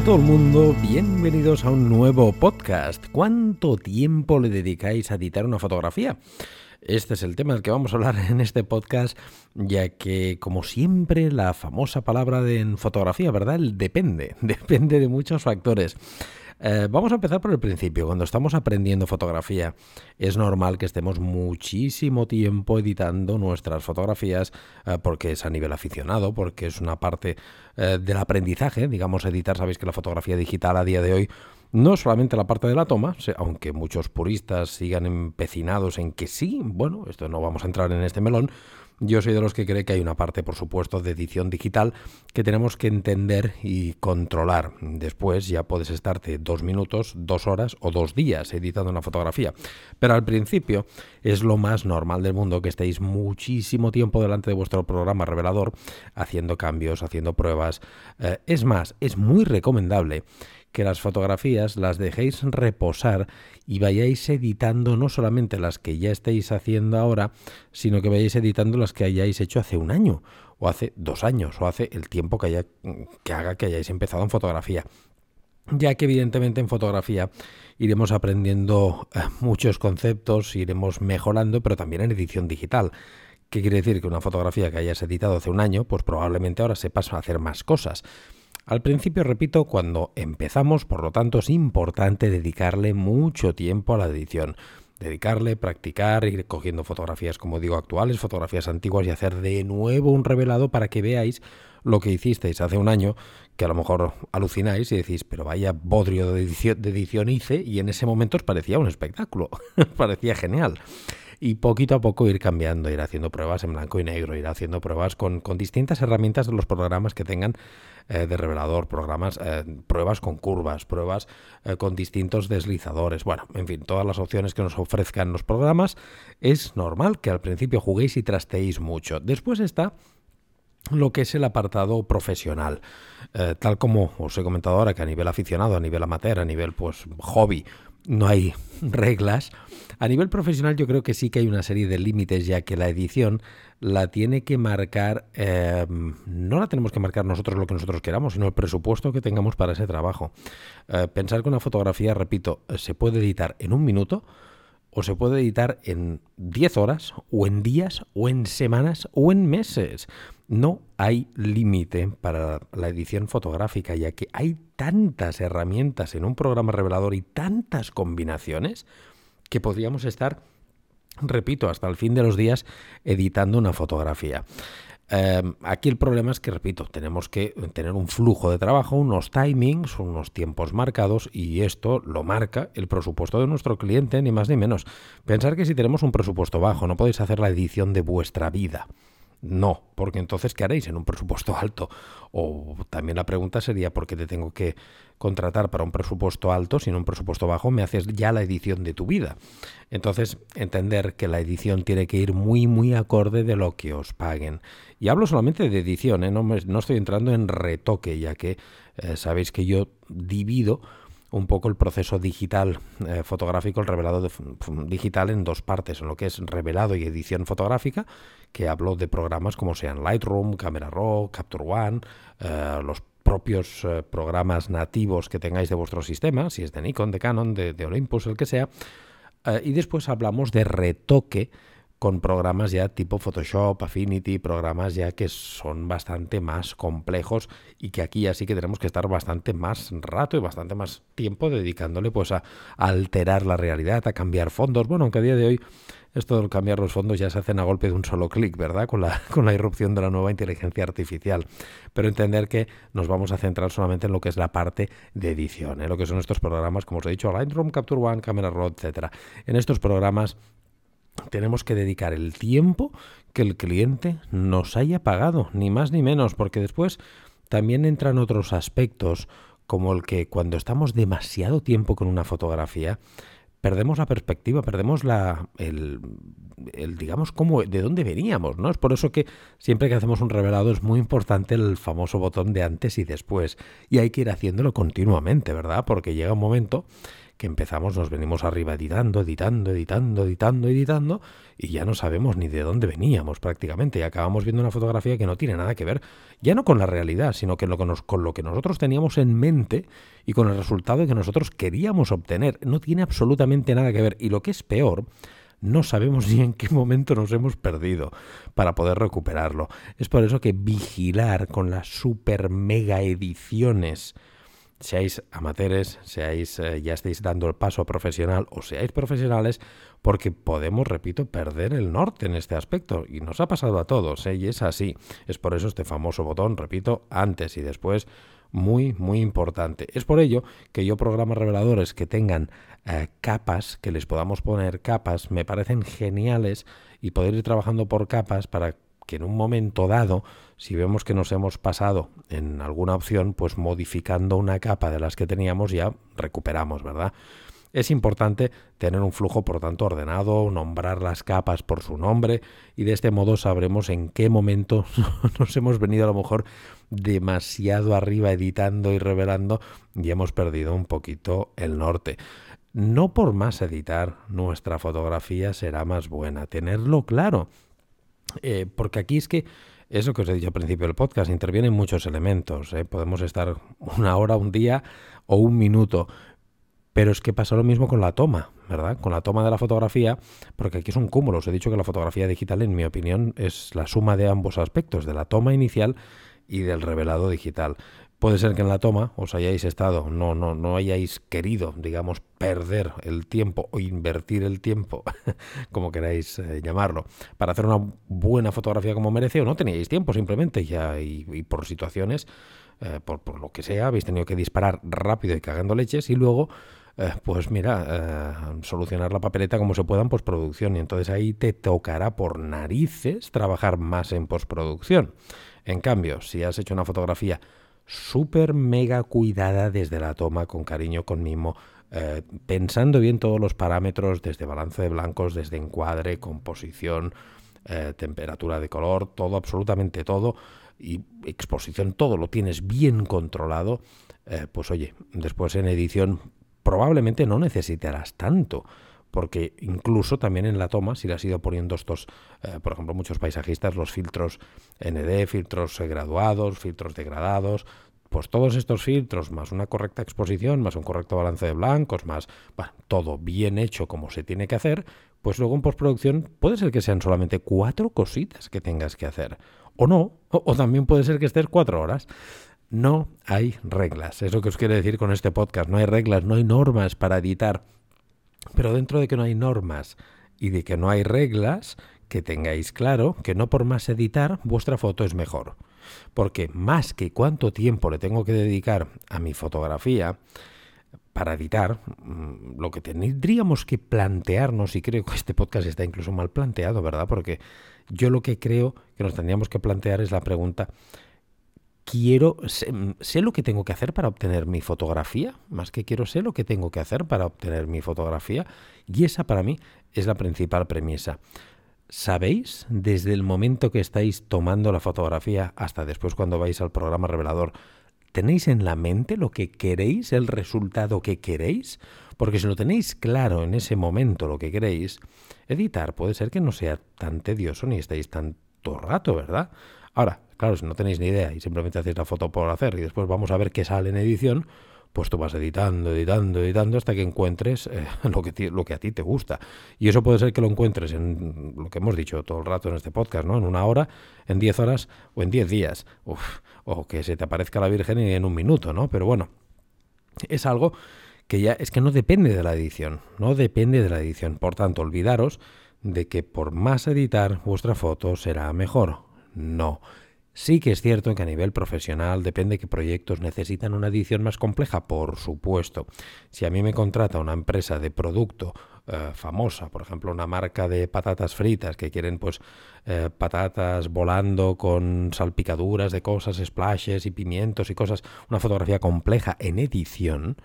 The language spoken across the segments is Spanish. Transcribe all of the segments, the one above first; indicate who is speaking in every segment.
Speaker 1: A todo el mundo, bienvenidos a un nuevo podcast. ¿Cuánto tiempo le dedicáis a editar una fotografía? Este es el tema del que vamos a hablar en este podcast, ya que, como siempre, la famosa palabra de en fotografía, ¿verdad? El depende, depende de muchos factores. Eh, vamos a empezar por el principio. Cuando estamos aprendiendo fotografía, es normal que estemos muchísimo tiempo editando nuestras fotografías eh, porque es a nivel aficionado, porque es una parte eh, del aprendizaje. Digamos, editar, sabéis que la fotografía digital a día de hoy no solamente la parte de la toma, aunque muchos puristas sigan empecinados en que sí, bueno, esto no vamos a entrar en este melón, yo soy de los que cree que hay una parte, por supuesto, de edición digital que tenemos que entender y controlar. Después ya puedes estarte dos minutos, dos horas o dos días editando una fotografía. Pero al principio es lo más normal del mundo que estéis muchísimo tiempo delante de vuestro programa revelador haciendo cambios, haciendo pruebas. Eh, es más, es muy recomendable que las fotografías las dejéis reposar y vayáis editando no solamente las que ya estéis haciendo ahora, sino que vayáis editando las que hayáis hecho hace un año, o hace dos años, o hace el tiempo que, haya, que haga que hayáis empezado en fotografía. Ya que evidentemente en fotografía iremos aprendiendo eh, muchos conceptos, iremos mejorando, pero también en edición digital. ¿Qué quiere decir? Que una fotografía que hayas editado hace un año, pues probablemente ahora sepas hacer más cosas. Al principio, repito, cuando empezamos, por lo tanto, es importante dedicarle mucho tiempo a la edición. Dedicarle, practicar, ir cogiendo fotografías, como digo, actuales, fotografías antiguas y hacer de nuevo un revelado para que veáis lo que hicisteis hace un año, que a lo mejor alucináis y decís, pero vaya bodrio de edición, de edición hice, y en ese momento os parecía un espectáculo, parecía genial y poquito a poco ir cambiando, ir haciendo pruebas en blanco y negro, ir haciendo pruebas con, distintas herramientas de los programas que tengan eh, de revelador, programas, eh, pruebas con curvas, pruebas eh, con distintos deslizadores, bueno, en fin, todas las opciones que nos ofrezcan los programas, es normal que al principio juguéis y trasteéis mucho. Después está lo que es el apartado profesional. tal como os he comentado ahora, que a nivel aficionado, a nivel amateur, a nivel pues hobby, no hay reglas. A nivel profesional yo creo que sí que hay una serie de límites ya que la edición la tiene que marcar, em, no la tenemos que marcar nosotros lo que nosotros queramos, sino el presupuesto que tengamos para ese trabajo. Eh, pensar que una fotografía, repito, se puede editar en un minuto o se puede editar en 10 horas o en días o en semanas o en meses. No hay límite para la edición fotográfica, ya que hay tantas herramientas en un programa revelador y tantas combinaciones que podríamos estar, repito, hasta el fin de los días editando una fotografía. Em, aquí el problema es que, repito, tenemos que tener un flujo de trabajo, unos timings, unos tiempos marcados y esto lo marca el presupuesto de nuestro cliente, ni más ni menos. Pensar que si tenemos un presupuesto bajo no podéis hacer la edición de vuestra vida. No, porque entonces ¿qué haréis en un presupuesto alto? O también la pregunta sería ¿por qué te tengo que contratar para un presupuesto alto si en un presupuesto bajo me haces ya la edición de tu vida? Entonces, entender que la edición tiene que ir muy, muy acorde de lo que os paguen. Y hablo solamente de edición, ¿eh? no, no, estoy entrando en retoque, ya que eh, sabéis que yo divido un poco el proceso digital eh, fotográfico, el revelado digital en dos partes, en lo que es revelado y edición fotográfica, que hablo de programas como sean Lightroom, Camera Raw, Capture One, eh, los propios eh, programas nativos que tengáis de vuestro sistema, si es de Nikon, de Canon, de, de Olympus, el que sea. y después hablamos de retoque con programas ya tipo Photoshop, Affinity, programas ya que son bastante más complejos y que aquí así que tenemos que estar bastante más rato y bastante más tiempo dedicándole pues a, alterar la realidad, a cambiar fondos. Bueno, aunque a día de hoy esto de cambiar los fondos ya se hacen a golpe de un solo clic, ¿verdad? Con la, con la irrupción de la nueva inteligencia artificial. Pero entender que nos vamos a centrar solamente en lo que es la parte de edición, en ¿eh? lo que son estos programas, como os he dicho, Lightroom, Capture One, Camera Raw, etcétera. En estos programas tenemos que dedicar el tiempo que el cliente nos haya pagado, ni más ni menos, porque después también entran otros aspectos como el que cuando estamos demasiado tiempo con una fotografía, perdemos la perspectiva, perdemos la, el, el, digamos, cómo, de dónde veníamos, ¿no? Es por eso que siempre que hacemos un revelado es muy importante el famoso botón de antes y después. Y hay que ir haciéndolo continuamente, ¿verdad? Porque llega un momento que empezamos, nos venimos arriba editando, editando, editando, editando, editando, y ya no sabemos ni de dónde veníamos prácticamente, y acabamos viendo una fotografía que no tiene nada que ver, ya no con la realidad, sino que con lo que nosotros teníamos en mente y con el resultado que nosotros queríamos obtener. No tiene absolutamente nada que ver, y lo que es peor, no sabemos ni en qué momento nos hemos perdido para poder recuperarlo. Es por eso que vigilar con las super mega ediciones seáis amateurs, seáis, eh, ya estéis dando el paso profesional o seáis profesionales, porque podemos, repito, perder el norte en este aspecto. Y nos ha pasado a todos, ¿eh? y es así. Es por eso este famoso botón, repito, antes y después, muy, muy importante. Es por ello que yo programas reveladores que tengan eh, capas, que les podamos poner capas, me parecen geniales y poder ir trabajando por capas para que en un momento dado, si vemos que nos hemos pasado en alguna opción, pues modificando una capa de las que teníamos ya recuperamos, ¿verdad? Es importante tener un flujo, por tanto, ordenado, nombrar las capas por su nombre y de este modo sabremos en qué momento nos hemos venido a lo mejor demasiado arriba editando y revelando y hemos perdido un poquito el norte. No por más editar, nuestra fotografía será más buena. Tenerlo claro. Eh, porque aquí es que eso que os he dicho al principio del podcast, intervienen muchos elementos. ¿eh? Podemos estar una hora, un día o un minuto. Pero es que pasa lo mismo con la toma, ¿verdad? Con la toma de la fotografía, porque aquí es un cúmulo. Os he dicho que la fotografía digital, en mi opinión, es la suma de ambos aspectos, de la toma inicial y del revelado digital. Puede ser que en la toma os hayáis estado, no, no, no hayáis querido, digamos, perder el tiempo o invertir el tiempo, como queráis eh, llamarlo, para hacer una buena fotografía como merece o no teníais tiempo simplemente ya y, por situaciones, eh, por, por, lo que sea, habéis tenido que disparar rápido y cagando leches y luego, eh, pues mira, solucionar la papeleta como se pueda en postproducción y entonces ahí te tocará por narices trabajar más en postproducción. En cambio, si has hecho una fotografía súper mega cuidada desde la toma, con cariño, con mimo, eh, pensando bien todos los parámetros, desde balance de blancos, desde encuadre, composición, eh, temperatura de color, todo, absolutamente todo, y exposición, todo lo tienes bien controlado, eh, pues oye, después en edición probablemente no necesitarás tanto porque incluso también en la toma, si le has ido poniendo estos, por ejemplo, muchos paisajistas, los filtros ND, filtros graduados, filtros degradados, pues todos estos filtros, más una correcta exposición, más un correcto balance de blancos, más todo bien hecho como se tiene que hacer, pues luego en postproducción puede ser que sean solamente cuatro cositas que tengas que hacer. O no, o, también puede ser que estés cuatro horas. No hay reglas. Es lo que os quiero decir con este podcast. No hay reglas, no hay normas para editar. Pero dentro de que no hay normas y de que no hay reglas, que tengáis claro que no por más editar vuestra foto es mejor. Porque más que cuánto tiempo le tengo que dedicar a mi fotografía, para editar, mm, lo que tendríamos que plantearnos, y creo que este podcast está incluso mal planteado, ¿verdad? Porque yo lo que creo que nos tendríamos que plantear es la pregunta, quiero, sé, lo que tengo que hacer para obtener mi fotografía, más que quiero sé lo que tengo que hacer para obtener mi fotografía, y esa para mí es la principal premisa. ¿Sabéis desde el momento que estáis tomando la fotografía hasta después cuando vais al programa revelador? ¿Tenéis en la mente lo que queréis, el resultado que queréis? Porque si lo tenéis claro en ese momento lo que queréis, editar puede ser que no sea tan tedioso ni estéis tanto rato, ¿verdad? Ahora, claro, si no tenéis ni idea y simplemente hacéis la foto por hacer y después vamos a ver qué sale en edición, pues tú vas editando, editando, editando hasta que encuentres eh, lo, que lo que a ti te gusta. Y eso puede ser que lo encuentres en lo que hemos dicho todo el rato en este podcast, ¿no? En una hora, en diez horas o en diez días. o que se te aparezca la Virgen en un minuto, ¿no? Pero bueno, es algo que ya es que no depende de la edición, no depende de la edición. Por tanto, olvidaros de que por más editar vuestra foto será mejor. No. Sí que es cierto que a nivel profesional depende qué proyectos necesitan una edición más compleja, por supuesto. Si a mí me contrata una empresa de producto eh, famosa, por ejemplo una marca de patatas fritas que quieren pues eh, patatas volando con salpicaduras de cosas, splashes y pimientos y cosas, una fotografía compleja en edición,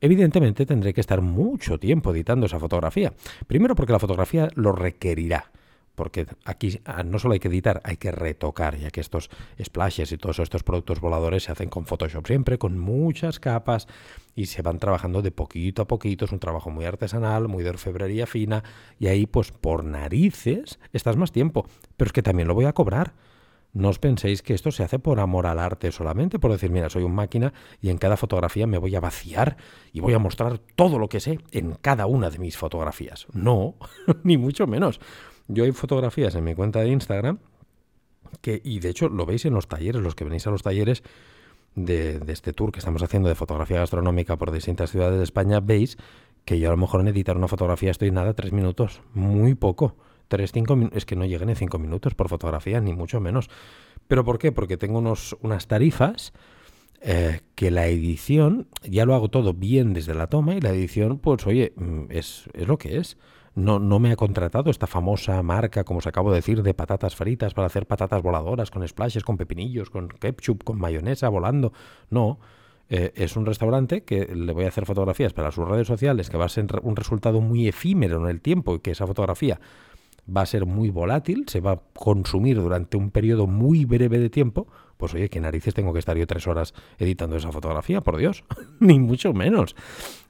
Speaker 1: evidentemente tendré que estar mucho tiempo editando esa fotografía. Primero porque la fotografía lo requerirá porque aquí ah, no solo hay que editar, hay que retocar, ya que estos splashes y todos estos productos voladores se hacen con Photoshop siempre, con muchas capas y se van trabajando de poquito a poquito, es un trabajo muy artesanal, muy de orfebrería fina y ahí pues por narices estás más tiempo, pero es que también lo voy a cobrar. No os penséis que esto se hace por amor al arte solamente, por decir, mira, soy un máquina y en cada fotografía me voy a vaciar y voy a mostrar todo lo que sé en cada una de mis fotografías. No, ni mucho menos. Yo hay fotografías en mi cuenta de Instagram que, y de hecho lo veis en los talleres, los que venís a los talleres de, este tour que estamos haciendo de fotografía gastronómica por distintas ciudades de España, veis que yo a lo mejor en editar una fotografía estoy nada tres minutos, muy poco. Tres, cinco es que no lleguen en cinco minutos por fotografía, ni mucho menos. ¿Pero por qué? Porque tengo unos, unas tarifas eh, que la edición, ya lo hago todo bien desde la toma y la edición, pues oye, mm, es, es lo que es no, no me ha contratado esta famosa marca, como os acabo de decir, de patatas fritas para hacer patatas voladoras con splashes, con pepinillos, con ketchup, con mayonesa volando. No. Eh, es un restaurante que le voy a hacer fotografías para sus redes sociales, que va a ser un resultado muy efímero en el tiempo y que esa fotografía va a ser muy volátil, se va a consumir durante un periodo muy breve de tiempo, pues oye, ¿qué narices tengo que estar yo tres horas editando esa fotografía? Por Dios, ni mucho menos.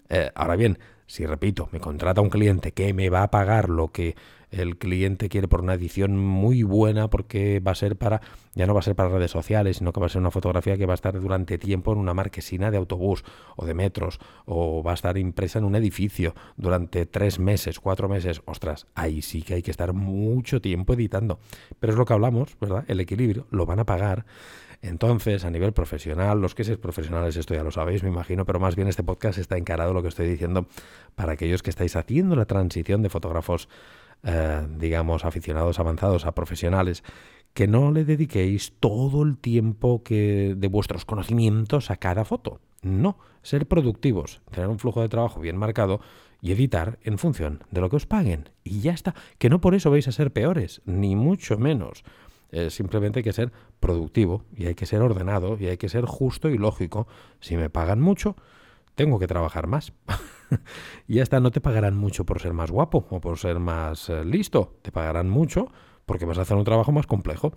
Speaker 1: Eh, ahora bien, si repito, me contrata un cliente que me va a pagar lo que el cliente quiere por una edición muy buena porque va a ser para, ya no va a ser para redes sociales, sino que va a ser una fotografía que va a estar durante tiempo en una marquesina de autobús o de metros o va a estar impresa en un edificio durante tres meses, cuatro meses. Ostras, ahí sí que hay que estar mucho tiempo editando. Pero es lo que hablamos, ¿verdad? El equilibrio, lo van a pagar. Entonces, a nivel profesional, los que seis profesionales, esto ya lo sabéis, me imagino, pero más bien este podcast está encarado, lo que estoy diciendo, para aquellos que estáis haciendo la transición de fotógrafos, eh, digamos, aficionados avanzados a profesionales, que no le dediquéis todo el tiempo que de vuestros conocimientos a cada foto. No, ser productivos, tener un flujo de trabajo bien marcado y editar en función de lo que os paguen. Y ya está, que no por eso vais a ser peores, ni mucho menos. Simplemente hay que ser productivo y hay que ser ordenado y hay que ser justo y lógico. Si me pagan mucho, tengo que trabajar más. y hasta no te pagarán mucho por ser más guapo o por ser más eh, listo. Te pagarán mucho porque vas a hacer un trabajo más complejo.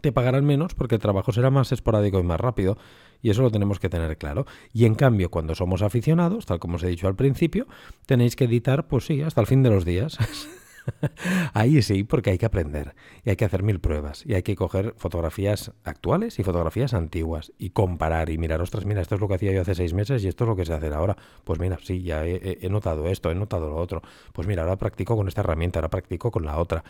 Speaker 1: Te pagarán menos porque el trabajo será más esporádico y más rápido. Y eso lo tenemos que tener claro. Y en cambio, cuando somos aficionados, tal como os he dicho al principio, tenéis que editar, pues sí, hasta el fin de los días. Ahí sí, porque hay que aprender y hay que hacer mil pruebas y hay que coger fotografías actuales y fotografías antiguas y comparar y mirar, ostras, mira, esto es lo que hacía yo hace seis meses y esto es lo que se hace ahora. Pues mira, sí, ya he, notado esto, he notado lo otro. Pues mira, ahora practico con esta herramienta, ahora practico con la otra.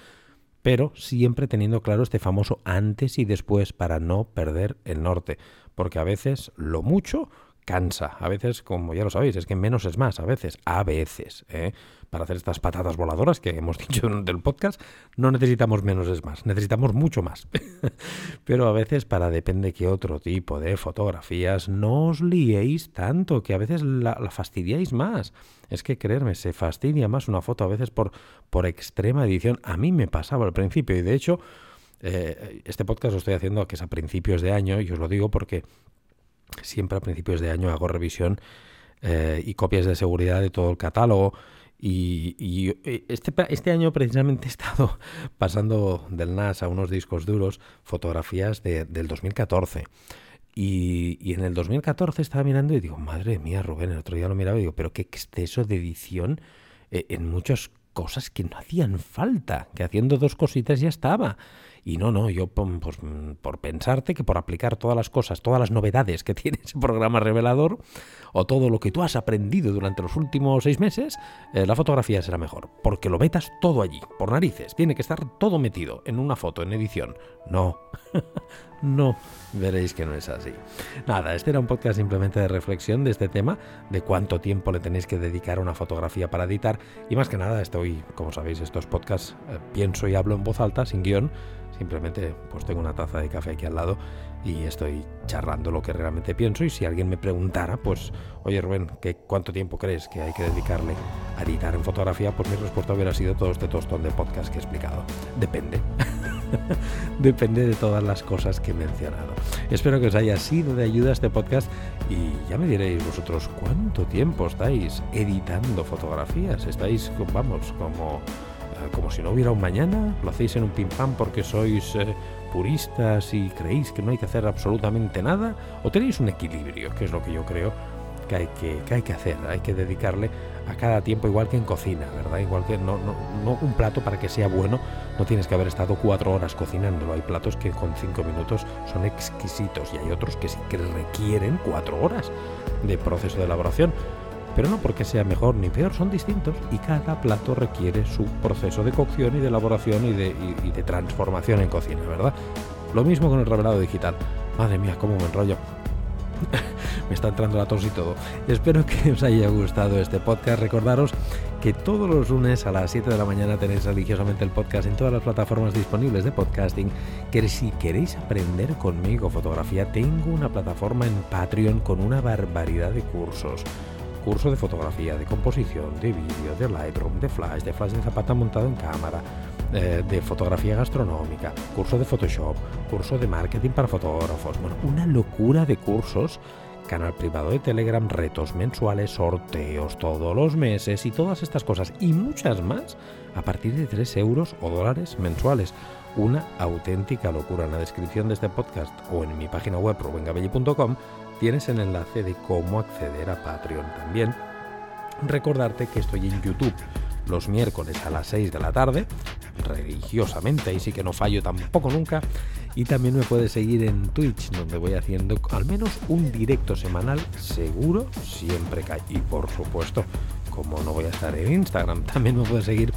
Speaker 1: Pero siempre teniendo claro este famoso antes y después para no perder el norte. Porque a veces lo mucho cansa. A veces, como ya lo sabéis, es que menos es más, a veces, a veces. ¿eh? Para hacer estas patatas voladoras que hemos dicho en el podcast, no necesitamos menos es más, necesitamos mucho más. Pero a veces, para depende qué otro tipo de fotografías, no os liéis tanto, que a veces la, fastidiáis más. Es que creerme, se fastidia más una foto a veces por, por extrema edición. A mí me pasaba al principio y de hecho... Eh, este podcast lo estoy haciendo que es a principios de año y os lo digo porque siempre a principios de año hago revisión eh, y copias de seguridad de todo el catálogo. Y, eh, este, este año precisamente he estado pasando del NAS a unos discos duros fotografías del 2014. Y, y, en el 2014 estaba mirando y digo, madre mía, Rubén, el otro día lo miraba y digo, pero qué exceso de edición eh, en muchas cosas que no hacían falta, que haciendo dos cositas ya estaba. Y no, no, yo pues, por pensarte que por aplicar todas las cosas, todas las novedades que tiene ese programa revelador, o todo lo que tú has aprendido durante los últimos seis meses, eh, la fotografía será mejor. Porque lo metas todo allí, por narices. Tiene que estar todo metido en una foto, en edición. No, no, veréis que no es así. Nada, este era un podcast simplemente de reflexión de este tema, de cuánto tiempo le tenéis que dedicar a una fotografía para editar. Y más que nada, estoy, como sabéis, estos podcasts eh, pienso y hablo en voz alta, sin guion Simplemente pues tengo una taza de café aquí al lado y estoy charlando lo que realmente pienso y si alguien me preguntara, pues, oye Rubén, ¿qué, ¿cuánto tiempo crees que hay que dedicarle a editar en fotografía? Pues mi respuesta hubiera sido todo este tostón de podcast que he explicado. Depende. Depende de todas las cosas que he mencionado. Espero que os haya sido de ayuda este podcast y ya me diréis vosotros cuánto tiempo estáis editando fotografías. Estáis, vamos, como como si no hubiera un mañana, lo hacéis en un pim pam porque sois eh, puristas y creéis que no hay que hacer absolutamente nada, o tenéis un equilibrio, que es lo que yo creo que hay que, hay que hacer, hay que dedicarle a cada tiempo igual que en cocina, ¿verdad? Igual que no, no, un plato para que sea bueno, no tienes que haber estado cuatro horas cocinándolo, hay platos que con cinco minutos son exquisitos y hay otros que sí que requieren cuatro horas de proceso de elaboración pero no porque sea mejor ni peor, son distintos y cada plato requiere su proceso de cocción y de elaboración y de, de transformación en cocina, ¿verdad? Lo mismo con el revelado digital. Madre mía, cómo me enrollo. me está entrando la tos y todo. Espero que os haya gustado este podcast. Recordaros que todos los lunes a las 7 de la mañana tenéis religiosamente el podcast en todas las plataformas disponibles de podcasting. Que si queréis aprender conmigo fotografía, tengo una plataforma en Patreon con una barbaridad de cursos curso de fotografía, de composición, de vídeo, de Lightroom, de Flash, de Flash de Zapata montado en cámara, eh, de fotografía gastronómica, curso de Photoshop, curso de marketing para fotógrafos. Una locura de cursos. Canal privado de Telegram, retos mensuales, sorteos todos los meses y todas estas cosas y muchas más a partir de 3 euros o dólares mensuales una auténtica locura. En la descripción de este podcast o en mi página web robengabelli.com tienes el enlace de cómo acceder a Patreon también. Recordarte que estoy en YouTube los miércoles a las 6 de la tarde, religiosamente, ahí sí que no fallo tampoco nunca. Y también me puedes seguir en Twitch, donde voy haciendo al menos un directo semanal seguro, siempre cae. Y por supuesto, como no voy a estar en Instagram, también me puedes seguir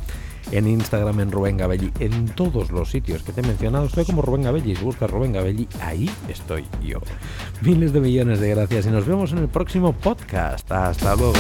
Speaker 1: en Instagram en Rubén Gabelli, en todos los sitios que te he mencionado. Estoy como Rubén Gabelli, si buscas Rubén Gabelli, ahí estoy yo. Miles de millones de gracias y nos vemos en el próximo podcast. Hasta luego.